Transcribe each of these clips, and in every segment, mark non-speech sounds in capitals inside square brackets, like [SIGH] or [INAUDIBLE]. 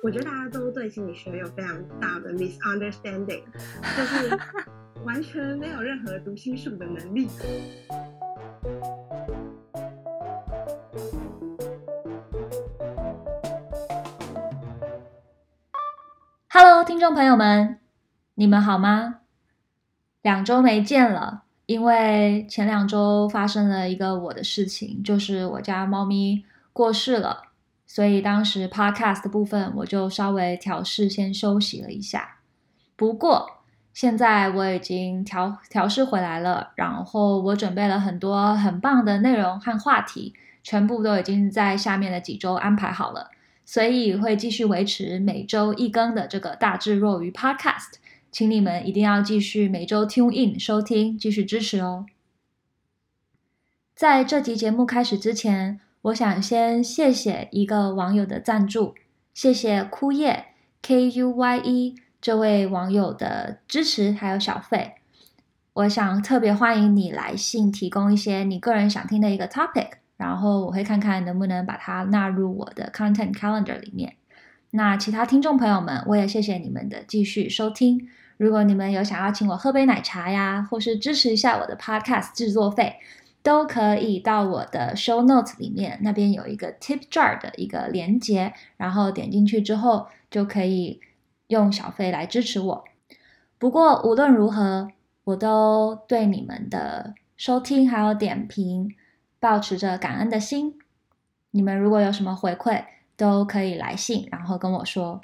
我觉得大家都对心理学有非常大的 misunderstanding，就是完全没有任何读心术的能力。Hello，听众朋友们，你们好吗？两周没见了，因为前两周发生了一个我的事情，就是我家猫咪过世了。所以当时 podcast 的部分我就稍微调试，先休息了一下。不过现在我已经调调试回来了，然后我准备了很多很棒的内容和话题，全部都已经在下面的几周安排好了，所以会继续维持每周一更的这个大智若愚 podcast，请你们一定要继续每周 tune in 收听，继续支持哦。在这集节目开始之前，我想先谢谢一个网友的赞助，谢谢枯叶 K U Y E 这位网友的支持还有小费。我想特别欢迎你来信提供一些你个人想听的一个 topic，然后我会看看能不能把它纳入我的 content calendar 里面。那其他听众朋友们，我也谢谢你们的继续收听。如果你们有想要请我喝杯奶茶呀，或是支持一下我的 podcast 制作费。都可以到我的 show notes 里面，那边有一个 tip jar 的一个连接，然后点进去之后就可以用小费来支持我。不过无论如何，我都对你们的收听还有点评抱持着感恩的心。你们如果有什么回馈，都可以来信，然后跟我说。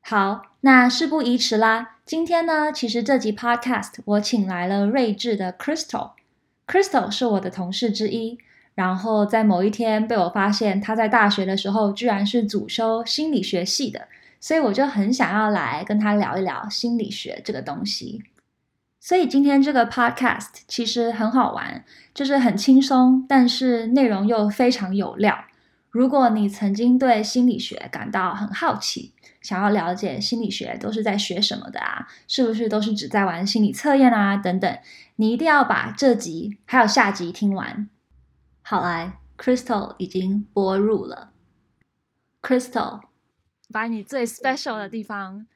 好，那事不宜迟啦。今天呢，其实这集 podcast 我请来了睿智的 Crystal。Crystal 是我的同事之一，然后在某一天被我发现他在大学的时候居然是主修心理学系的，所以我就很想要来跟他聊一聊心理学这个东西。所以今天这个 podcast 其实很好玩，就是很轻松，但是内容又非常有料。如果你曾经对心理学感到很好奇，想要了解心理学都是在学什么的啊？是不是都是只在玩心理测验啊？等等，你一定要把这集还有下集听完。好来，Crystal 已经播入了。Crystal，把你最 special 的地方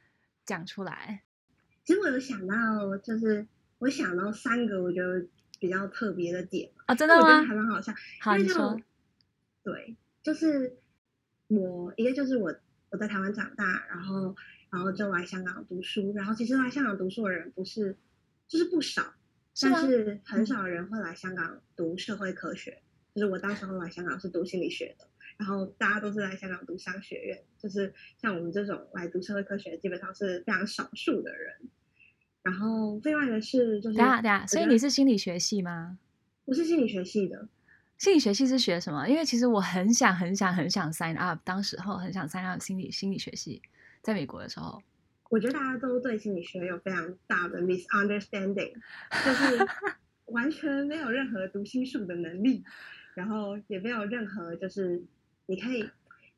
讲出来。其实我有想到，就是我想到三个我觉得比较特别的点啊、哦，真的吗？我觉得还蛮好笑。好，你说。对，就是我一个就是我。我在台湾长大，然后，然后就来香港读书。然后，其实来香港读书的人不是，就是不少，是但是很少人会来香港读社会科学。就是我当时候来香港是读心理学的，然后大家都是来香港读商学院。就是像我们这种来读社会科学，基本上是非常少数的人。然后，另外的是，就是对啊对啊，所以你是心理学系吗？我是心理学系的。心理学系是学什么？因为其实我很想、很想、很想 sign up，当时候很想 sign up 心理心理学系，在美国的时候。我觉得大家都对心理学有非常大的 misunderstanding，就是完全没有任何读心术的能力，然后也没有任何就是你可以。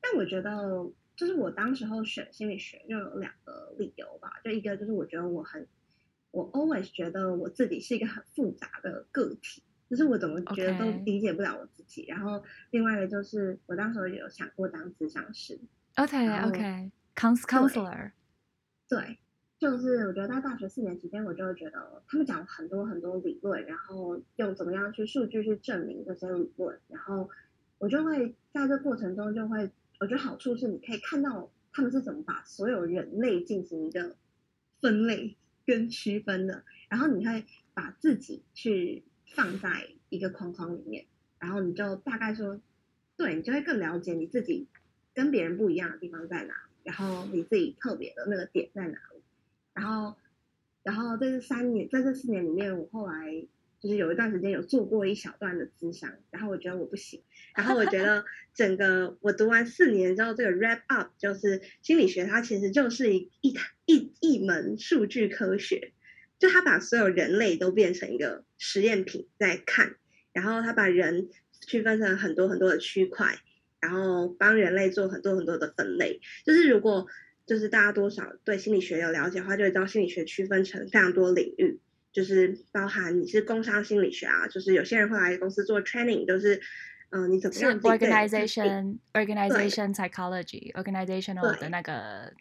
但我觉得，就是我当时候选心理学就有两个理由吧，就一个就是我觉得我很，我 always 觉得我自己是一个很复杂的个体。就是我怎么觉得都理解不了我自己.然后另外一个就是我当时有想过当咨商师，OK OK，counselor，对，就是我觉得在大学四年期间，我就会觉得他们讲了很多很多理论，然后用怎么样去数据去证明这些理论，然后我就会在这过程中就会，我觉得好处是你可以看到他们是怎么把所有人类进行一个分类跟区分的，然后你会把自己去。放在一个框框里面，然后你就大概说，对，你就会更了解你自己跟别人不一样的地方在哪，然后你自己特别的那个点在哪里。然后，然后在这三年，在这四年里面，我后来就是有一段时间有做过一小段的咨商，然后我觉得我不行，然后我觉得 [LAUGHS] 整个我读完四年之后，这个 wrap up 就是心理学，它其实就是一一一一门数据科学。就他把所有人类都变成一个实验品在看，然后他把人区分成很多很多的区块，然后帮人类做很多很多的分类。就是如果就是大家多少对心理学有了解的话，就会知道心理学区分成非常多领域，就是包含你是工商心理学啊，就是有些人会来公司做 training，就是嗯、呃，你怎么样是 organization organization psychology organizational 的那个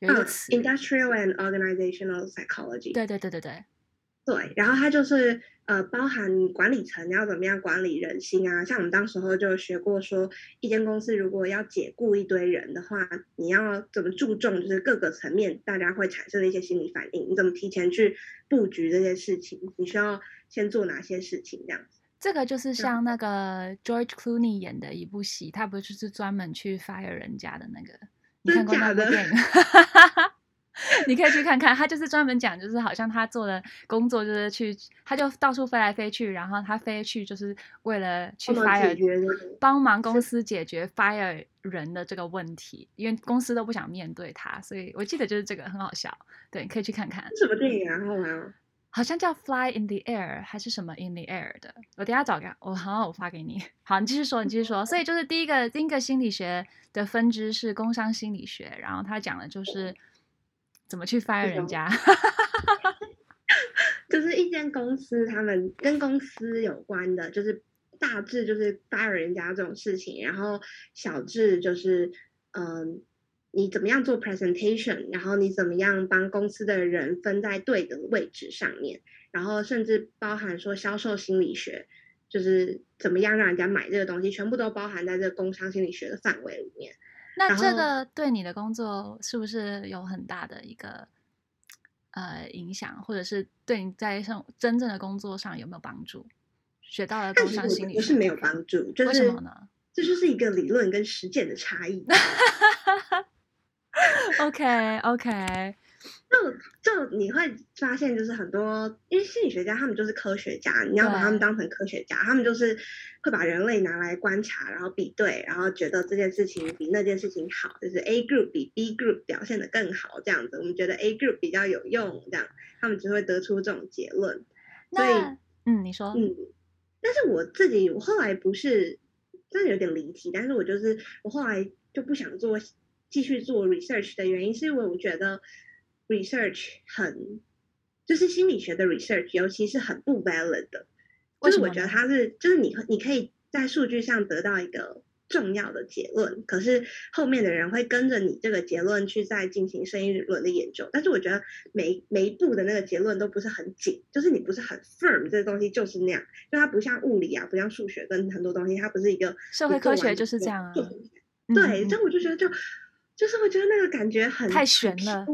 有一个词、嗯、industrial and organizational psychology。对对对对对。对，然后它就是呃，包含管理层要怎么样管理人心啊。像我们当时候就学过说，一间公司如果要解雇一堆人的话，你要怎么注重就是各个层面大家会产生的一些心理反应，你怎么提前去布局这些事情？你需要先做哪些事情？这样子。这个就是像那个 George Clooney 演的一部戏，他不就是专门去 fire 人家的那个？你看过那部电影？[LAUGHS] 你可以去看看，他就是专门讲，就是好像他做的工作就是去，他就到处飞来飞去，然后他飞去就是为了去 fire，帮忙公司解决 fire 人的这个问题，因为公司都不想面对他，所以我记得就是这个很好笑，对，可以去看看。什么电影啊？好玩好像叫 Fly in the Air 还是什么 in the Air 的，我等下找个，我好好我发给你。[LAUGHS] 好，你继续说，你继续说。所以就是第一个第一个心理学的分支是工商心理学，然后他讲的就是。怎么去 fire 人家？[LAUGHS] 就是一间公司，他们跟公司有关的，就是大致就是 fire 人家这种事情，然后小至就是嗯，你怎么样做 presentation，然后你怎么样帮公司的人分在对的位置上面，然后甚至包含说销售心理学，就是怎么样让人家买这个东西，全部都包含在这个工商心理学的范围里面。那这个对你的工作是不是有很大的一个呃影响，或者是对你在上真正的工作上有没有帮助？学到了工商心理学是没有帮助，就是，为什么呢？这就是一个理论跟实践的差异。[LAUGHS] OK OK。[LAUGHS] 就就你会发现，就是很多因为心理学家他们就是科学家，你要把他们当成科学家，他们就是会把人类拿来观察，然后比对，然后觉得这件事情比那件事情好，就是 A group 比 B group 表现的更好这样子。我们觉得 A group 比较有用，这样他们就会得出这种结论。所以，嗯，你说，嗯，但是我自己我后来不是，真的有点离题，但是我就是我后来就不想做继续做 research 的原因，是因为我觉得。research 很，就是心理学的 research，尤其是很不 valid 的，就是我觉得它是，就是你你可以在数据上得到一个重要的结论，可是后面的人会跟着你这个结论去再进行深一轮的研究，但是我觉得每每一步的那个结论都不是很紧，就是你不是很 firm，这个东西就是那样，就它不像物理啊，不像数学跟很多东西，它不是一个社会科学就是这样啊，对，这、嗯、我就觉得就。就是我觉得那个感觉很太悬了，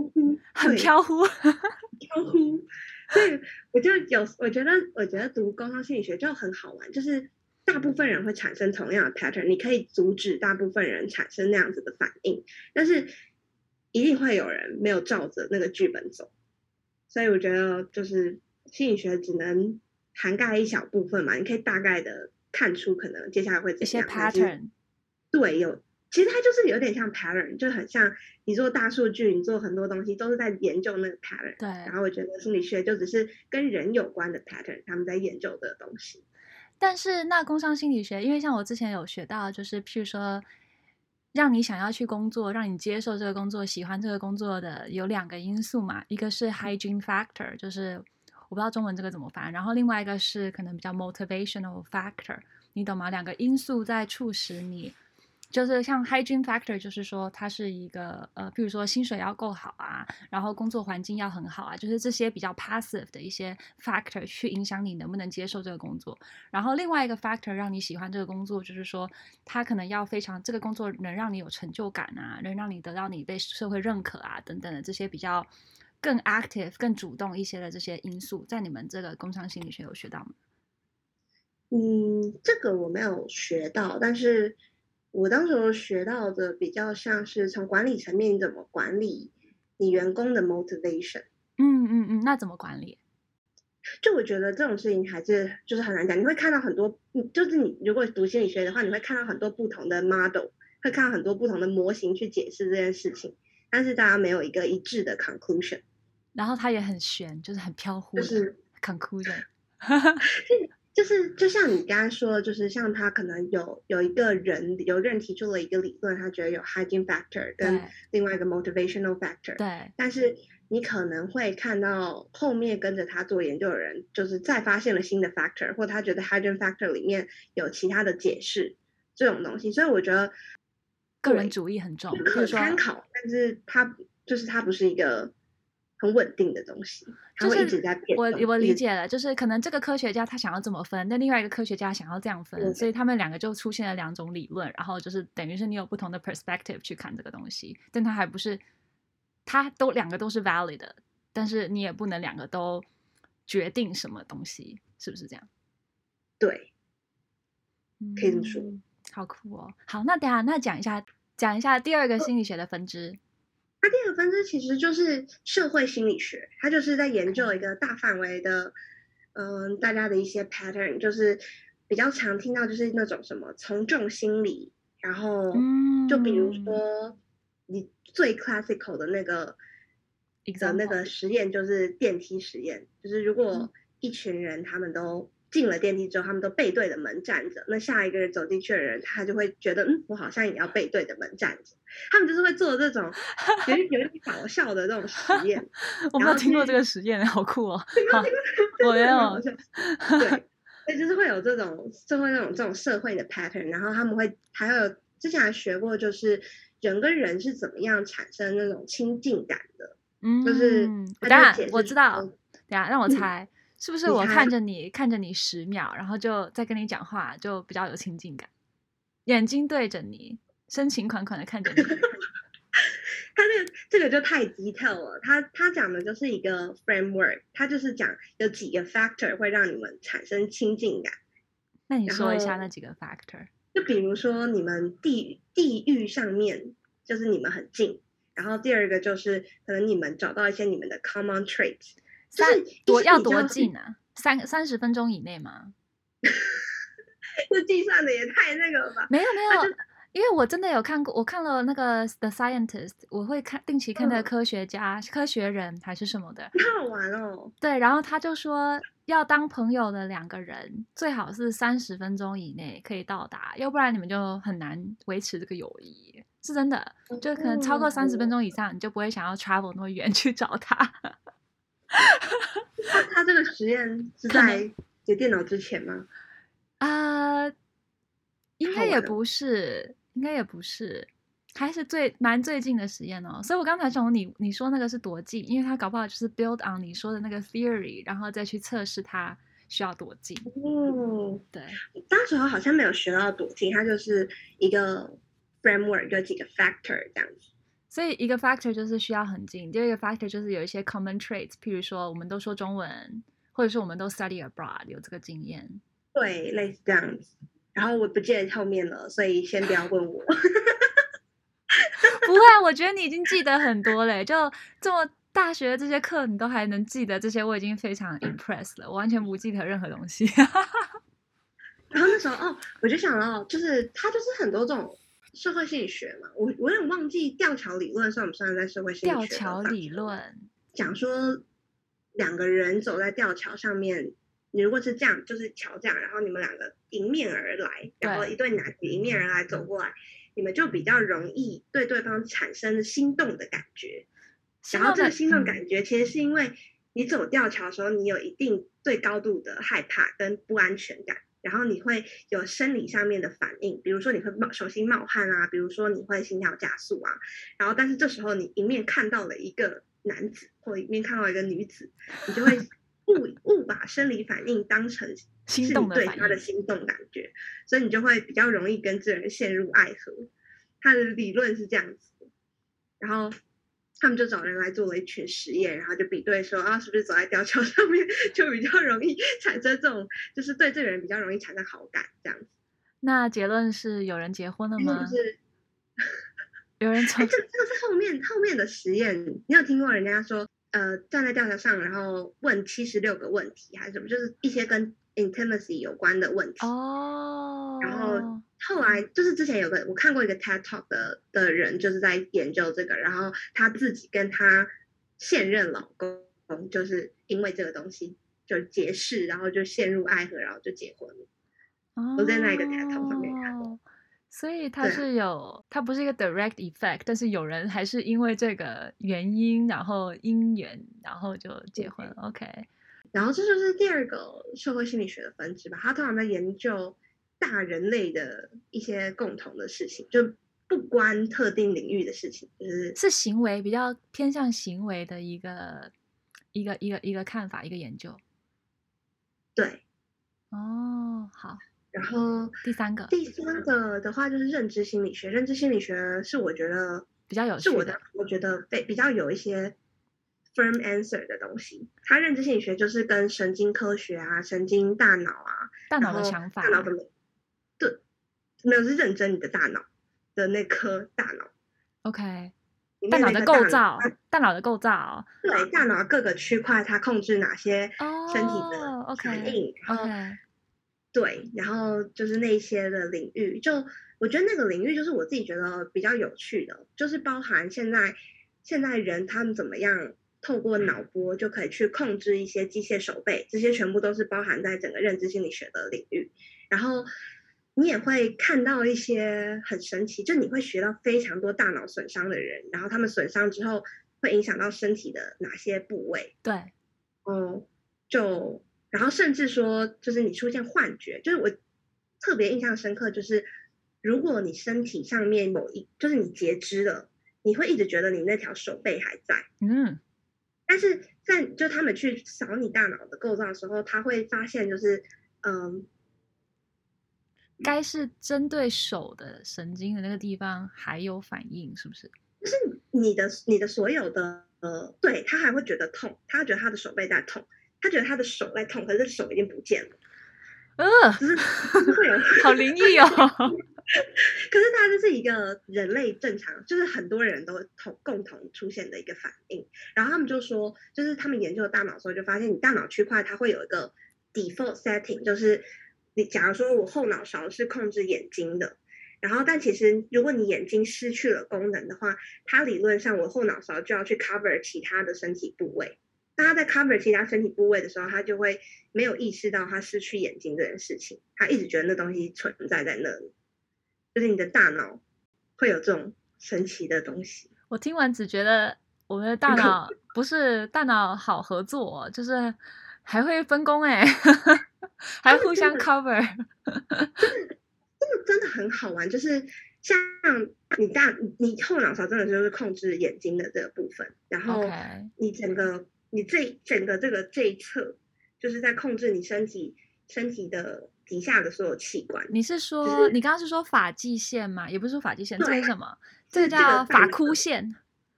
很飘忽，飘忽。所以我就有，我觉得，我觉得读工商心理学就很好玩。就是大部分人会产生同样的 pattern，你可以阻止大部分人产生那样子的反应，但是一定会有人没有照着那个剧本走。所以我觉得，就是心理学只能涵盖一小部分嘛，你可以大概的看出可能接下来会怎样。一些 pattern，对，有。其实它就是有点像 pattern，就很像你做大数据，你做很多东西都是在研究那个 pattern。对。然后我觉得心理学就只是跟人有关的 pattern，他们在研究的东西。但是那工商心理学，因为像我之前有学到，就是譬如说，让你想要去工作，让你接受这个工作，喜欢这个工作的有两个因素嘛，一个是 hygiene factor，就是我不知道中文这个怎么翻，然后另外一个是可能比较 motivational factor，你懂吗？两个因素在促使你。就是像 hygiene factor，就是说它是一个呃，比如说薪水要够好啊，然后工作环境要很好啊，就是这些比较 passive 的一些 factor 去影响你能不能接受这个工作。然后另外一个 factor 让你喜欢这个工作，就是说它可能要非常这个工作能让你有成就感啊，能让你得到你被社会认可啊等等的这些比较更 active、更主动一些的这些因素，在你们这个工商心理学有学到吗？嗯，这个我没有学到，但是。我当时学到的比较像是从管理层面，你怎么管理你员工的 motivation。嗯嗯嗯，那怎么管理？就我觉得这种事情还是就是很难讲。你会看到很多，就是你如果读心理学的话，你会看到很多不同的 model，会看到很多不同的模型去解释这件事情，但是大家没有一个一致的 conclusion。然后它也很悬，就是很飘忽的，就是 conclusion。[LAUGHS] [LAUGHS] 就是就像你刚刚说的，就是像他可能有有一个人有人提出了一个理论，他觉得有 hygiene factor 跟另外一个 motivational factor。对。但是你可能会看到后面跟着他做研究的人，就是再发现了新的 factor，或他觉得 hydrogen factor 里面有其他的解释这种东西。所以我觉得个人主义很重，可参考，但是它就是它不是一个。很稳定的东西，它会一直在变。我我理解了，就是可能这个科学家他想要这么分，那另外一个科学家想要这样分，所以他们两个就出现了两种理论，然后就是等于是你有不同的 perspective 去看这个东西，但它还不是，它都两个都是 valid 的，但是你也不能两个都决定什么东西，是不是这样？对，可以这么说。嗯，好酷哦！好，那等下那讲一下，讲一下第二个心理学的分支。它第二个分支其实就是社会心理学，它就是在研究一个大范围的，嗯，大家的一些 pattern，就是比较常听到就是那种什么从众心理，然后就比如说你最 classical 的那个的那个实验就是电梯实验，就是如果一群人他们都。进了电梯之后，他们都背对着门站着。那下一个人走进去的人，他就会觉得，嗯，我好像也要背对着门站着。他们就是会做这种 [LAUGHS] 有有点搞笑的这种实验。[LAUGHS] 我没有听过这个实验，好酷哦！[LAUGHS] 我没有。对，所以就是会有这种，社会那种这种社会的 pattern。然后他们会还有之前还学过，就是人跟人是怎么样产生那种亲近感的。嗯，就是等下我知道，等下让我猜。嗯是不是我看着你，你看着你十秒，然后就再跟你讲话，就比较有亲近感？眼睛对着你，深情款款的看着你。[LAUGHS] 他这个这个就太 detail 了。他他讲的就是一个 framework，他就是讲有几个 factor 会让你们产生亲近感。那你说一下那几个 factor？就比如说你们地地域上面就是你们很近，然后第二个就是可能你们找到一些你们的 common traits。三多要多近啊？三三十分钟以内吗？[LAUGHS] 这计算的也太那个了吧？没有没有，因为我真的有看过，我看了那个 The Scientist，我会看定期看那个科学家、嗯、科学人还是什么的，太好玩哦。对，然后他就说，要当朋友的两个人最好是三十分钟以内可以到达，要不然你们就很难维持这个友谊。是真的，就可能超过三十分钟以上，你就不会想要 travel 那么远去找他。他 [LAUGHS] 他这个实验是在写电脑之前吗？啊、呃，应该也不是，应该也不是，还是最蛮最近的实验哦。所以我刚才从你你说那个是多近，因为他搞不好就是 build on 你说的那个 theory，然后再去测试它需要多近。哦，对，当时候好像没有学到多近，它就是一个 framework，有几个 factor 这样子。所以一个 factor 就是需要很近，第二个 factor 就是有一些 common traits，譬如说我们都说中文，或者是我们都 study abroad，有这个经验。对，类似这样子。然后我不记得后面了，所以先不要问我。[LAUGHS] 不会啊，我觉得你已经记得很多嘞，就这么大学这些课你都还能记得这些，我已经非常 impressed 了。我完全不记得任何东西。[LAUGHS] 然后那时候哦，我就想到，就是它就是很多这种。社会心理学嘛，我我有点忘记吊桥理论算不算在社会心理学？吊桥理论讲说两个人走在吊桥上面，你如果是这样，就是桥这样，然后你们两个迎面而来，然后一对男女迎面而来走过来，你们就比较容易对对方产生心动的感觉。然后这个心动感觉其实是因为你走吊桥的时候，你有一定对高度的害怕跟不安全感。然后你会有生理上面的反应，比如说你会冒手心冒汗啊，比如说你会心跳加速啊。然后，但是这时候你迎面看到了一个男子，或迎面看到一个女子，你就会误误把生理反应当成是你对他的心动感觉，所以你就会比较容易跟这人陷入爱河。他的理论是这样子，然后。他们就找人来做了一群实验，然后就比对说啊，是不是走在吊桥 [LAUGHS] 上面就比较容易产生这种，就是对这个人比较容易产生好感这样子。那结论是有人结婚了吗？就是有人从、欸、这这个是后面后面的实验，你有听过人家说呃站在吊桥上，然后问七十六个问题还是什么，就是一些跟 intimacy 有关的问题哦，然后。后来就是之前有个我看过一个 TED Talk 的的人，就是在研究这个，然后他自己跟他现任老公就是因为这个东西就结识，然后就陷入爱河，然后就结婚了。我在那个 TED Talk 上面看过。所以它是有，它不是一个 direct effect，但是有人还是因为这个原因，然后因缘，然后就结婚。OK，然后这就是第二个社会心理学的分支吧。他通常在研究大人类的一些共同的事情，就不关特定领域的事情，就是是行为比较偏向行为的一个一个一个一个看法，一个研究。对，哦，好。然后第三个，第三个的话就是认知心理学。认知心理学是我觉得比较有趣，是我的，我觉得被比较有一些 firm answer 的东西。它认知心理学就是跟神经科学啊、神经大脑啊、大脑的想法、大脑的对，没有是认真你的大脑的那颗大脑。OK，大脑的构造，大脑的构造，对，大脑各个区块它控制哪些身体的反应，OK。对，然后就是那些的领域，就我觉得那个领域就是我自己觉得比较有趣的，就是包含现在现在人他们怎么样透过脑波就可以去控制一些机械手背，这些全部都是包含在整个认知心理学的领域。然后你也会看到一些很神奇，就你会学到非常多大脑损伤的人，然后他们损伤之后会影响到身体的哪些部位？对，哦，就。然后甚至说，就是你出现幻觉，就是我特别印象深刻，就是如果你身体上面某一，就是你截肢了，你会一直觉得你那条手背还在，嗯，但是在就他们去扫你大脑的构造的时候，他会发现就是，嗯，该是针对手的神经的那个地方还有反应，是不是？就是你的你的所有的呃，对，他还会觉得痛，他觉得他的手背在痛。他觉得他的手在痛，可是手已经不见了。嗯、呃，就是会有好灵异哦。可是它就是一个人类正常，就是很多人都同共同出现的一个反应。然后他们就说，就是他们研究大脑的时候，就发现你大脑区块它会有一个 default setting，就是你假如说我后脑勺是控制眼睛的，然后但其实如果你眼睛失去了功能的话，它理论上我后脑勺就要去 cover 其他的身体部位。当他在 cover 其他身体部位的时候，他就会没有意识到他失去眼睛这件事情。他一直觉得那东西存在在那里，就是你的大脑会有这种神奇的东西。我听完只觉得我们的大脑不是大脑好合作，就是还会分工哎，[LAUGHS] 还互相 cover，真的真的真的很好玩。就是像你大你后脑勺真的就是控制眼睛的这个部分，然后你整个。你这整个这个这一侧，就是在控制你身体身体的底下的所有器官。你是说，就是、你刚刚是说发际线吗？也不是说发际线，这是什么？这个叫发箍线。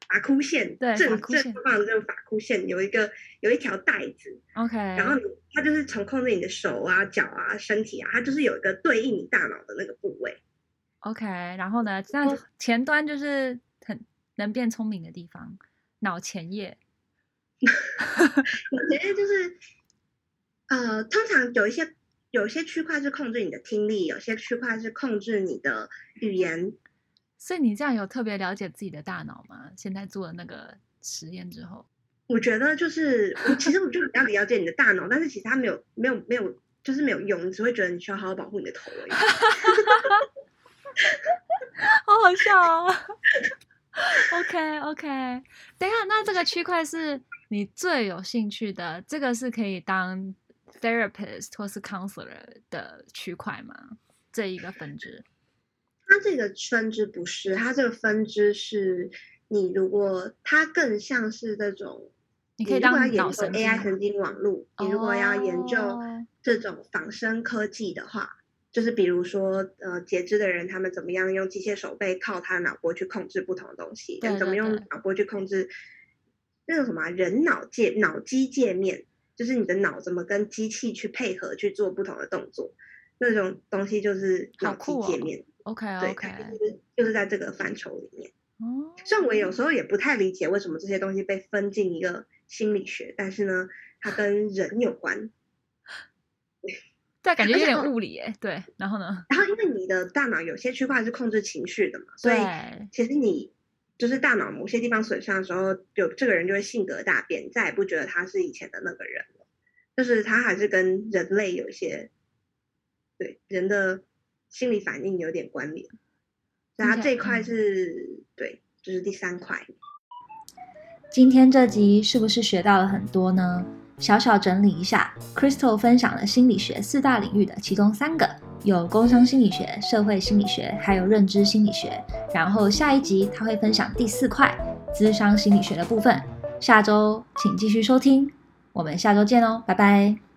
发箍线，对，正。正方的这个发箍线有一个有一条带子。OK。然后你它就是从控制你的手啊、脚啊、身体啊，它就是有一个对应你大脑的那个部位。OK。然后呢，那前端就是很能变聪明的地方，脑前叶。[LAUGHS] 我觉得就是，呃，通常有一些有一些区块是控制你的听力，有些区块是控制你的语言。所以你这样有特别了解自己的大脑吗？现在做了那个实验之后，我觉得就是，我其实我就比较了解你的大脑，但是其实它没有没有没有，就是没有用，你只会觉得你需要好好保护你的头而已。[LAUGHS] 好好笑哦。[LAUGHS] OK OK，等一下，那这个区块是你最有兴趣的，这个是可以当 therapist 或是 counselor 的区块吗？这一个分支？它这个分支不是，它这个分支是你如果它更像是这种，你可以当研究 AI 神经网络，你如果要研究这种仿生科技的话。就是比如说，呃，截肢的人他们怎么样用机械手背靠他的脑波去控制不同的东西？对对对，怎么用脑波去控制那种什么、啊、人脑界脑机界面？就是你的脑怎么跟机器去配合去做不同的动作？那种东西就是脑机界面。哦、OK OK，对，就是就是在这个范畴里面。哦，虽然我有时候也不太理解为什么这些东西被分进一个心理学，但是呢，它跟人有关。[LAUGHS] 但感觉有点物理哎，对，然后呢？然后因为你的大脑有些区块是控制情绪的嘛，所以其实你就是大脑某些地方损伤的时候，有这个人就会性格大变，再也不觉得他是以前的那个人了。就是他还是跟人类有一些对人的心理反应有点关联。然后这一块是对，就是第三块。今天这集是不是学到了很多呢？小小整理一下，Crystal 分享了心理学四大领域的其中三个，有工商心理学、社会心理学，还有认知心理学。然后下一集他会分享第四块，咨商心理学的部分。下周请继续收听，我们下周见哦，拜拜。